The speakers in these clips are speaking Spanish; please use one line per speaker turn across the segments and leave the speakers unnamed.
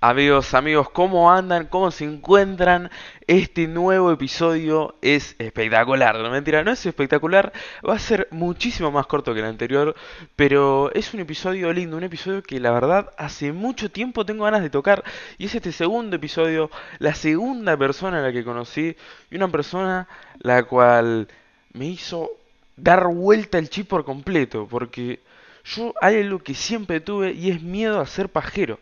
Amigos, amigos, ¿cómo andan? ¿Cómo se encuentran? Este nuevo episodio es espectacular, no mentira, no es espectacular, va a ser muchísimo más corto que el anterior, pero es un episodio lindo, un episodio que la verdad hace mucho tiempo tengo ganas de tocar y es este segundo episodio, la segunda persona a la que conocí y una persona la cual me hizo dar vuelta el chip por completo, porque yo hay algo que siempre tuve y es miedo a ser pajero.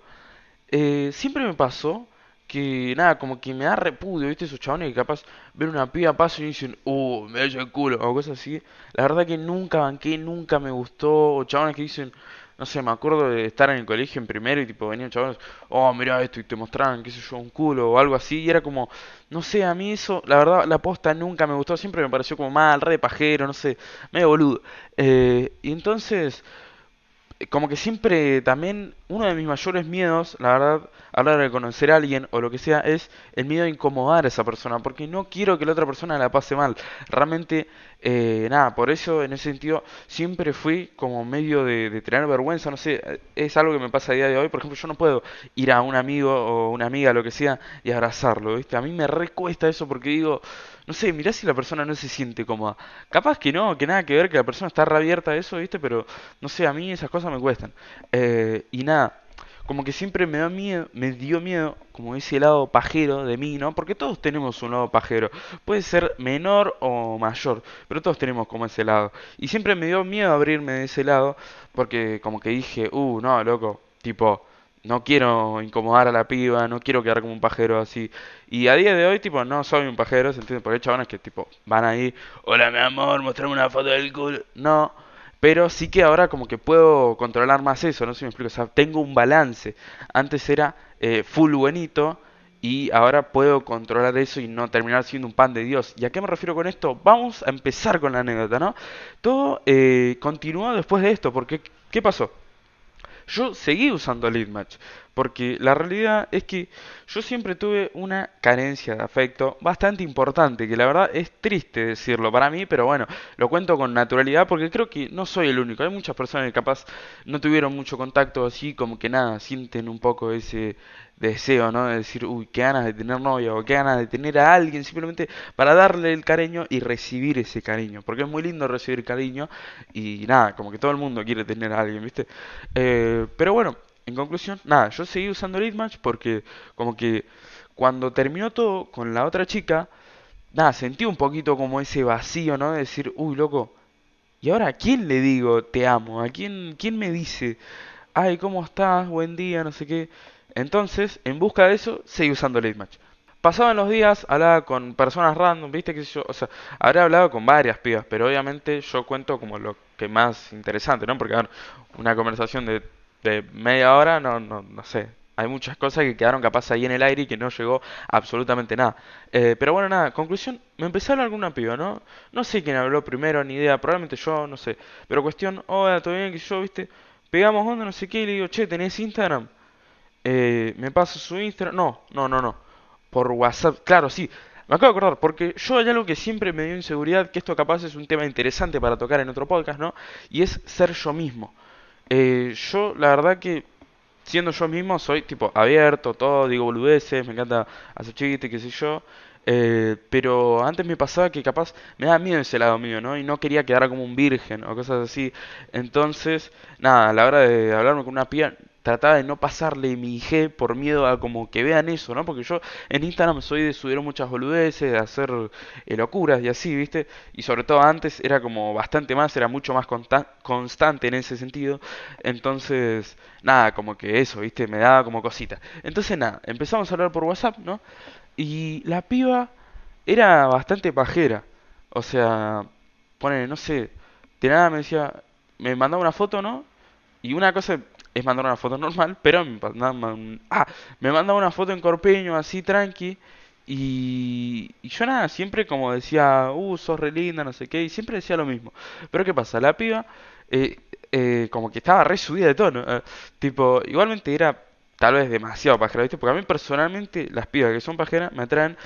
Eh, siempre me pasó que, nada, como que me da repudio, ¿viste? Esos chabones que capaz ven una piba paso y dicen, uh, me da el culo, o cosas así. La verdad que nunca banqué, nunca me gustó. O chabones que dicen, no sé, me acuerdo de estar en el colegio en primero y tipo venían chabones, oh, mira esto, y te mostraban, qué sé yo, un culo o algo así. Y era como, no sé, a mí eso, la verdad, la posta nunca me gustó, siempre me pareció como mal, re pajero, no sé, medio boludo. Eh, y entonces como que siempre también uno de mis mayores miedos, la verdad, a la hora de conocer a alguien o lo que sea, es el miedo a incomodar a esa persona, porque no quiero que la otra persona la pase mal. Realmente, eh, nada, por eso en ese sentido siempre fui como medio de, tener vergüenza, no sé, es algo que me pasa a día de hoy. Por ejemplo, yo no puedo ir a un amigo o una amiga, lo que sea, y abrazarlo, ¿viste? A mí me recuesta eso porque digo no sé, mirá si la persona no se siente cómoda. Capaz que no, que nada que ver, que la persona está reabierta a eso, ¿viste? Pero, no sé, a mí esas cosas me cuestan. Eh, y nada, como que siempre me miedo, me dio miedo, como ese lado pajero de mí, ¿no? Porque todos tenemos un lado pajero. Puede ser menor o mayor, pero todos tenemos como ese lado. Y siempre me dio miedo abrirme de ese lado, porque como que dije, uh, no, loco, tipo no quiero incomodar a la piba, no quiero quedar como un pajero así. Y a día de hoy, tipo, no soy un pajero, ¿se entiende? Porque hay chavales que, tipo, van ahí, hola mi amor, mostrame una foto del culo. No, pero sí que ahora como que puedo controlar más eso, no sé si me explico. Tengo un balance. Antes era eh, full buenito y ahora puedo controlar eso y no terminar siendo un pan de Dios. ¿Y a qué me refiero con esto? Vamos a empezar con la anécdota, ¿no? Todo eh, continuó después de esto, porque ¿qué pasó? Yo seguí usando Leadmatch, porque la realidad es que yo siempre tuve una carencia de afecto bastante importante, que la verdad es triste decirlo para mí, pero bueno, lo cuento con naturalidad porque creo que no soy el único. Hay muchas personas que capaz no tuvieron mucho contacto así, como que nada, sienten un poco ese deseo, ¿no? De decir, uy, qué ganas de tener novia o qué ganas de tener a alguien simplemente para darle el cariño y recibir ese cariño. Porque es muy lindo recibir cariño y nada, como que todo el mundo quiere tener a alguien, ¿viste? Eh, pero bueno, en conclusión, nada, yo seguí usando Leadmatch porque como que cuando terminó todo con la otra chica, nada, sentí un poquito como ese vacío, ¿no? De decir, uy, loco, ¿y ahora a quién le digo te amo? ¿A quién, quién me dice, ay, ¿cómo estás? Buen día, no sé qué? Entonces, en busca de eso, seguí usando Late Match. Pasaban los días, hablaba con personas random, viste que yo, o sea, habré hablado con varias pibas, pero obviamente yo cuento como lo que más interesante, ¿no? Porque, una conversación de, de media hora, no, no, no sé, hay muchas cosas que quedaron capaz ahí en el aire y que no llegó absolutamente nada. Eh, pero bueno, nada, conclusión, me empecé a hablar piba, ¿no? No sé quién habló primero, ni idea, probablemente yo, no sé. Pero cuestión, hola, todo bien, que yo, viste, pegamos onda, no sé qué, y le digo, che, ¿tenés Instagram? Eh, me pasa su Instagram. No, no, no, no. Por WhatsApp. Claro, sí. Me acabo de acordar, porque yo hay algo que siempre me dio inseguridad, que esto capaz es un tema interesante para tocar en otro podcast, ¿no? Y es ser yo mismo. Eh, yo, la verdad que, siendo yo mismo, soy tipo abierto, todo, digo boludeces, me encanta hacer chistes, qué sé yo. Eh, pero antes me pasaba que capaz me daba miedo ese lado mío, ¿no? Y no quería quedar como un virgen o cosas así. Entonces, nada, a la hora de hablarme con una pía, trataba de no pasarle mi IG por miedo a como que vean eso, ¿no? Porque yo en Instagram soy de subir muchas boludeces, de hacer eh, locuras y así, ¿viste? Y sobre todo antes era como bastante más, era mucho más constante en ese sentido. Entonces, nada, como que eso, ¿viste? Me daba como cosita. Entonces, nada, empezamos a hablar por WhatsApp, ¿no? Y la piba era bastante pajera. O sea, pone, no sé, de nada me decía, me mandaba una foto, ¿no? Y una cosa es mandar una foto normal, pero me mandaba, ah, me mandaba una foto en corpeño, así tranqui. Y, y, yo nada, siempre como decía, uh, sos re linda, no sé qué, y siempre decía lo mismo. Pero ¿qué pasa? La piba, eh, eh, como que estaba re subida de tono. Eh, tipo, igualmente era tal vez demasiado pajera, ¿viste? Porque a mí personalmente las pibas que son pajeras me atraen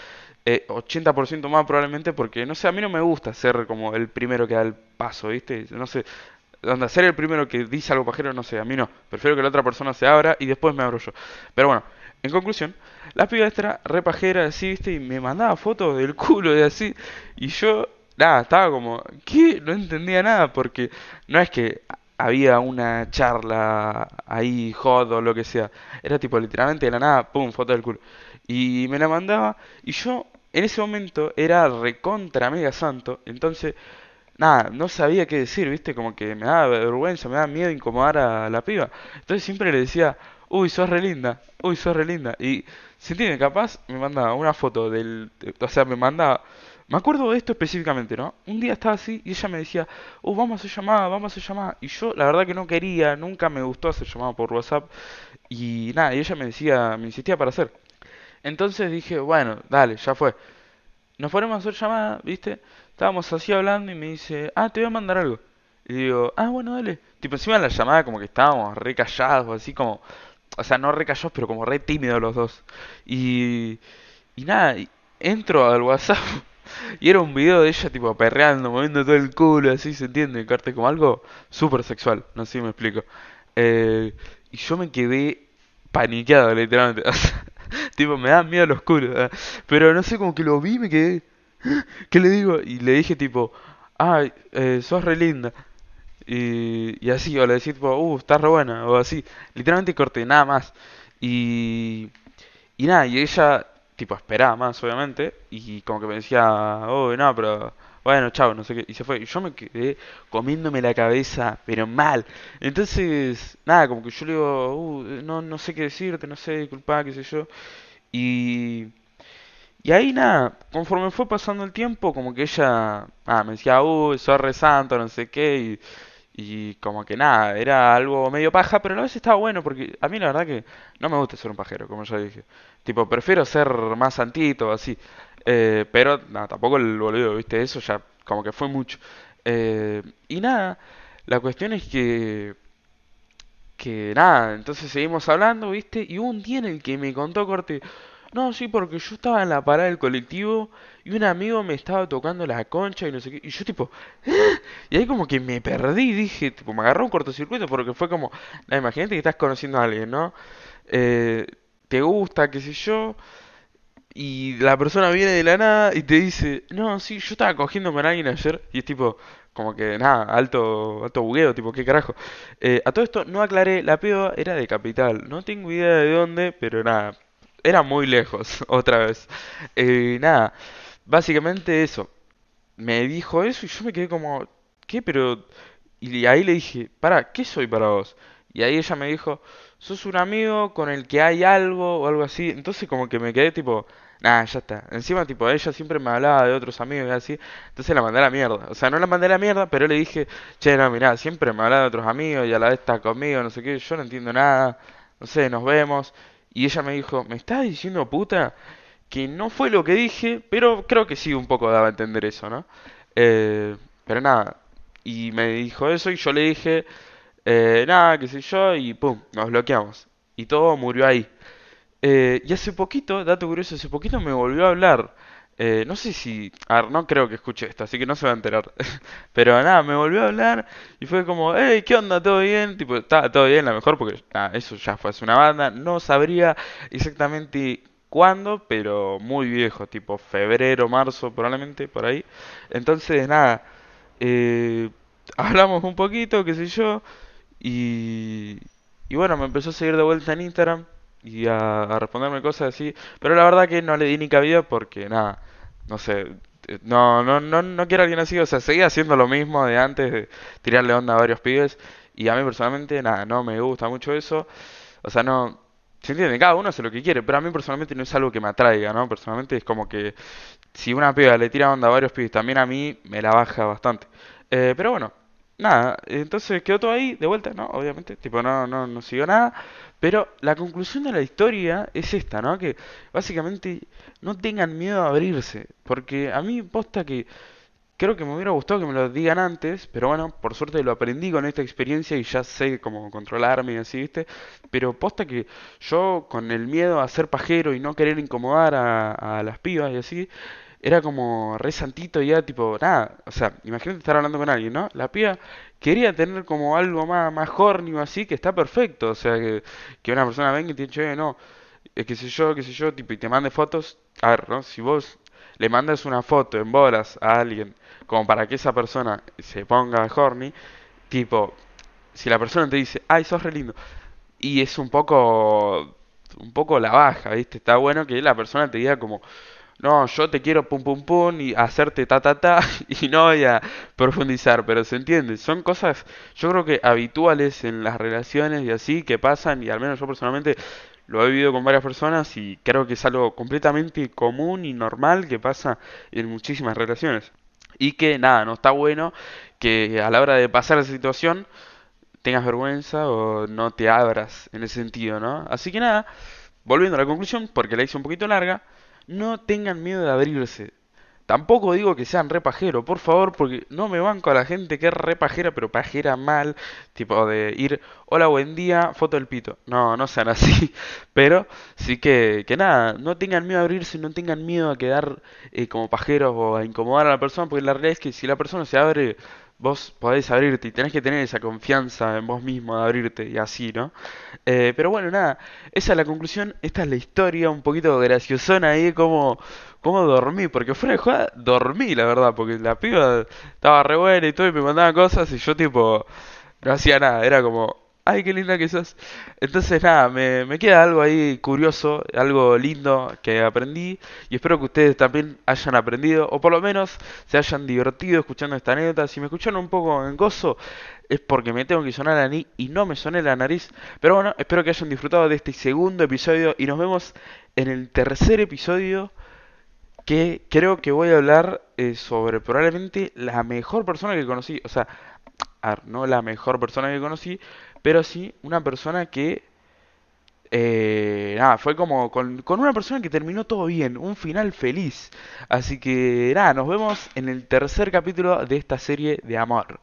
80% más probablemente porque, no sé, a mí no me gusta ser como el primero que da el paso, ¿viste? No sé, donde ser el primero que dice algo pajero, no sé, a mí no. Prefiero que la otra persona se abra y después me abro yo. Pero bueno, En conclusión, la piba esta era re pajera, así, viste, y me mandaba fotos del culo y así, y yo, nada, estaba como, ¿qué? No entendía nada, porque no es que había una charla ahí, hot o lo que sea, era tipo literalmente de la nada, pum, foto del culo. Y me la mandaba, y yo en ese momento era recontra mega santo, entonces nada, no sabía qué decir, ¿viste? Como que me daba vergüenza, me daba miedo incomodar a la piba. Entonces siempre le decía, uy, sos re linda, uy, sos re linda. Y, ¿se entiende? Capaz me mandaba una foto del, o sea, me mandaba, me acuerdo de esto específicamente, ¿no? Un día estaba así y ella me decía, uh, vamos a hacer llamada, vamos a hacer llamada. Y yo, la verdad que no quería, nunca me gustó hacer llamada por WhatsApp. Y nada, y ella me decía, me insistía para hacer. Entonces dije, bueno, dale, ya fue. Nos ponemos a hacer llamada, ¿viste? Estábamos así hablando y me dice, ah, te voy a mandar algo. Y digo, ah, bueno, dale. Tipo, encima de la llamada como que estábamos re callados, así como, o sea, no re callados, pero como re tímidos los dos. Y, y nada, entro al WhatsApp y era un video de ella tipo perreando, moviendo todo el culo, así, ¿se entiende? Carte como algo súper sexual, no sé si me explico. Eh, y yo me quedé paniqueado, literalmente. tipo, me da miedo los culos. ¿eh? Pero no sé, como que lo vi y me quedé... ¿Qué le digo? Y le dije tipo, ay, eh, sos re linda. Y, y así, o le decía tipo, uh, estás re buena, o así. Literalmente corté, nada más. Y, y nada, y ella, tipo, esperaba más, obviamente. Y como que me decía, oh, no, pero bueno, chao, no sé qué. Y se fue. Y yo me quedé comiéndome la cabeza, pero mal. Entonces, nada, como que yo le digo, uh, no, no sé qué decirte, no sé, disculpa, qué sé yo. Y. Y ahí nada, conforme fue pasando el tiempo, como que ella ah, me decía, uy, sos re santo, no sé qué, y, y como que nada, era algo medio paja, pero a la estaba bueno, porque a mí la verdad que no me gusta ser un pajero, como ya dije. Tipo, prefiero ser más santito, así. Eh, pero nada, tampoco el boludo, viste, eso ya como que fue mucho. Eh, y nada, la cuestión es que que nada, entonces seguimos hablando, ¿viste? Y hubo un día en el que me contó Corte, no, sí, porque yo estaba en la parada del colectivo y un amigo me estaba tocando la concha y no sé qué. Y yo tipo, y ahí como que me perdí, dije, tipo, me agarró un cortocircuito porque fue como, la imagínate que estás conociendo a alguien, ¿no? Eh, te gusta, qué sé yo, y la persona viene de la nada y te dice, no, sí, yo estaba cogiendo con alguien ayer y es tipo, como que nada, alto, alto bugueo, tipo, ¿qué carajo? Eh, a todo esto no aclaré, la piba era de capital, no tengo idea de dónde, pero nada, era muy lejos, otra vez. Eh, nada, básicamente eso. Me dijo eso y yo me quedé como, ¿qué? Pero... Y ahí le dije, para, ¿qué soy para vos? Y ahí ella me dijo, sos un amigo con el que hay algo o algo así. Entonces como que me quedé tipo, nada, ya está. Encima tipo, ella siempre me hablaba de otros amigos y así. Entonces la mandé a la mierda. O sea, no la mandé a la mierda, pero le dije, che, no, mirá, siempre me hablaba de otros amigos y a la vez está conmigo, no sé qué. Yo no entiendo nada. No sé, nos vemos. Y ella me dijo, ¿me estás diciendo puta? Que no fue lo que dije, pero creo que sí un poco daba a entender eso, ¿no? Eh, pero nada, y me dijo eso y yo le dije, eh, nada, qué sé yo, y pum, nos bloqueamos. Y todo murió ahí. Eh, y hace poquito, dato curioso, hace poquito me volvió a hablar. Eh, no sé si... A ver, no creo que escuche esto, así que no se va a enterar. Pero nada, me volvió a hablar y fue como, hey, ¿qué onda? ¿Todo bien? Tipo, está todo bien, la mejor, porque eso ya fue hace una banda. No sabría exactamente cuándo, pero muy viejo, tipo febrero, marzo, probablemente, por ahí. Entonces, nada, eh, hablamos un poquito, qué sé yo, y, y bueno, me empezó a seguir de vuelta en Instagram y a, responderme cosas así. Pero la verdad que no le di ni cabida porque, nada, no sé, eh, no, no, no, no quiero a alguien así, o sea, seguía haciendo lo mismo de antes, de tirarle onda a varios pibes, y a mí personalmente, nada, no me gusta mucho eso, o sea, no, se entiende, cada uno hace lo que quiere, pero a mí personalmente no es algo que me atraiga, ¿no? Personalmente es como que si una piba le tira onda a varios pibes, también a mí me la baja bastante. Eh, pero bueno, nada, entonces quedó todo ahí, de vuelta, ¿no? Obviamente, tipo, no, no, no siguió nada. Pero la conclusión de la historia es esta, ¿no? Que básicamente no tengan miedo a abrirse. Porque a mí posta que creo que me hubiera gustado que me lo digan antes, pero bueno, por suerte lo aprendí con esta experiencia y ya sé cómo controlarme y así, ¿viste? Pero posta que yo con el miedo a ser pajero y no querer incomodar a, a las pibas y así, era como re santito y era tipo, nada, o sea, imagínate estar hablando con alguien, ¿no? La piba quería tener como algo más, más horny o así, que está perfecto, o sea, que, que una persona venga y te dice, no, eh, qué sé yo, qué sé yo, tipo, y te mande fotos, a ver, ¿no? Si vos le mandas una foto en bolas a alguien, como para que esa persona se ponga horny, tipo, si la persona te dice, ay, sos re lindo, y es un poco, un poco la baja, ¿viste? Está bueno que la persona te diga como, no, yo te quiero pum pum pum y hacerte ta ta ta y no voy a profundizar, pero se entiende, son cosas yo creo que habituales en las relaciones y así que pasan y al menos yo personalmente lo he vivido con varias personas y creo que es algo completamente común y normal que pasa en muchísimas relaciones. Y que nada, no está bueno que a la hora de pasar esa situación tengas vergüenza o no te abras en ese sentido, ¿no? Así que nada, volviendo a la conclusión, porque la hice un poquito larga, no tengan miedo de abrirse. Tampoco digo que sean re pajero, por favor, porque no me banco a la gente que es re pajera, pero pajera mal, tipo de ir, hola, buen día, foto del pito. No, no sean así, pero sí que, que nada, no tengan miedo a abrirse, no tengan miedo a quedar eh, como pajeros o a incomodar a la persona, porque la realidad es que si la persona se abre, vos podés abrirte y tenés que tener esa confianza en vos mismo de abrirte y así, ¿no? Eh, pero bueno, nada, esa es la conclusión, esta es la historia, un poquito graciosona ahí, como, como dormí, porque fuera de joda, dormí, la verdad, porque la piba estaba re buena y todo, y me mandaba cosas, y yo tipo, no hacía nada, era como, ay, qué linda que sos. Entonces, nada, me, me queda algo ahí curioso, algo lindo que aprendí, y espero que ustedes también hayan aprendido, o por lo menos se hayan divertido escuchando esta anécdota. Si me escucharon un poco en gozo, es porque me tengo que sonar la nariz y no me soné la nariz. Pero bueno, espero que hayan disfrutado de este segundo episodio y nos vemos en el tercer episodio que creo que voy a hablar eh, sobre probablemente la mejor persona que conocí. O sea, a ver, no la mejor persona que conocí, pero sí una persona que... Eh, nada, fue como con, con una persona que terminó todo bien, un final feliz. Así que nada, nos vemos en el tercer capítulo de esta serie de amor.